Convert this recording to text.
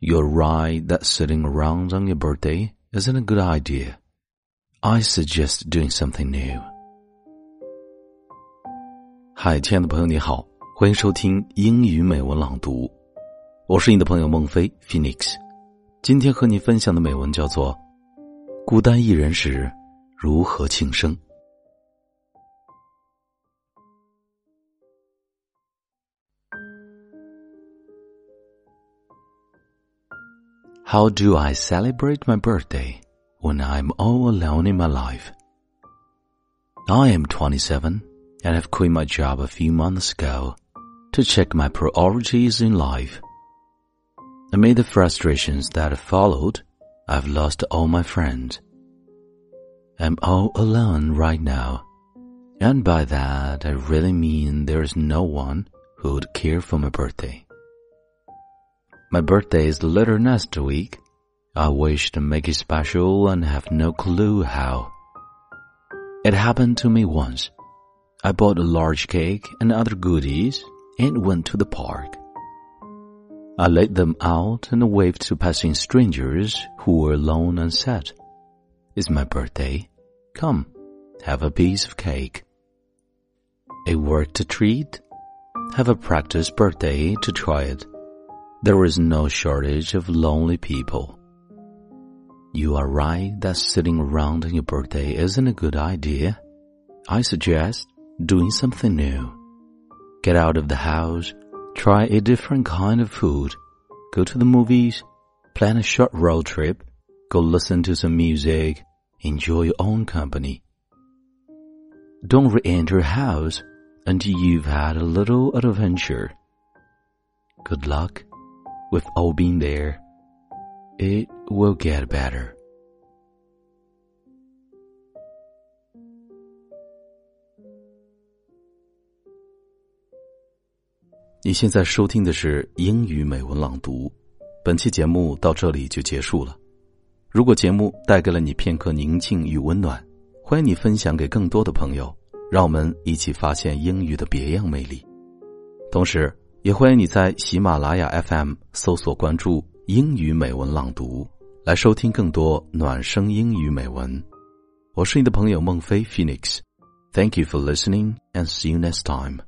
you're right that sitting around on your birthday isn't a good idea. I suggest doing something new. 嗨，亲爱的朋友，你好，欢迎收听英语美文朗读。我是你的朋友孟非 Phoenix。今天和你分享的美文叫做《孤单一人时如何庆生》。How do I celebrate my birthday when I'm all alone in my life? I am 27 and have quit my job a few months ago to check my priorities in life. Amid the frustrations that have followed, I've lost all my friends. I'm all alone right now. And by that, I really mean there's no one who would care for my birthday. My birthday is later next week. I wish to make it special and have no clue how. It happened to me once. I bought a large cake and other goodies and went to the park. I laid them out and waved to passing strangers who were alone and said, It's my birthday. Come, have a piece of cake. A work to treat? Have a practice birthday to try it. There is no shortage of lonely people. You are right that sitting around on your birthday isn't a good idea. I suggest doing something new. Get out of the house, try a different kind of food, go to the movies, plan a short road trip, go listen to some music, enjoy your own company. Don't re-enter house until you've had a little adventure. Good luck. We've all been there. It will get better. 你现在收听的是英语美文朗读，本期节目到这里就结束了。如果节目带给了你片刻宁静与温暖，欢迎你分享给更多的朋友，让我们一起发现英语的别样魅力。同时，也欢迎你在喜马拉雅 FM 搜索关注“英语美文朗读”，来收听更多暖声英语美文。我是你的朋友孟非 Phoenix。Thank you for listening and see you next time.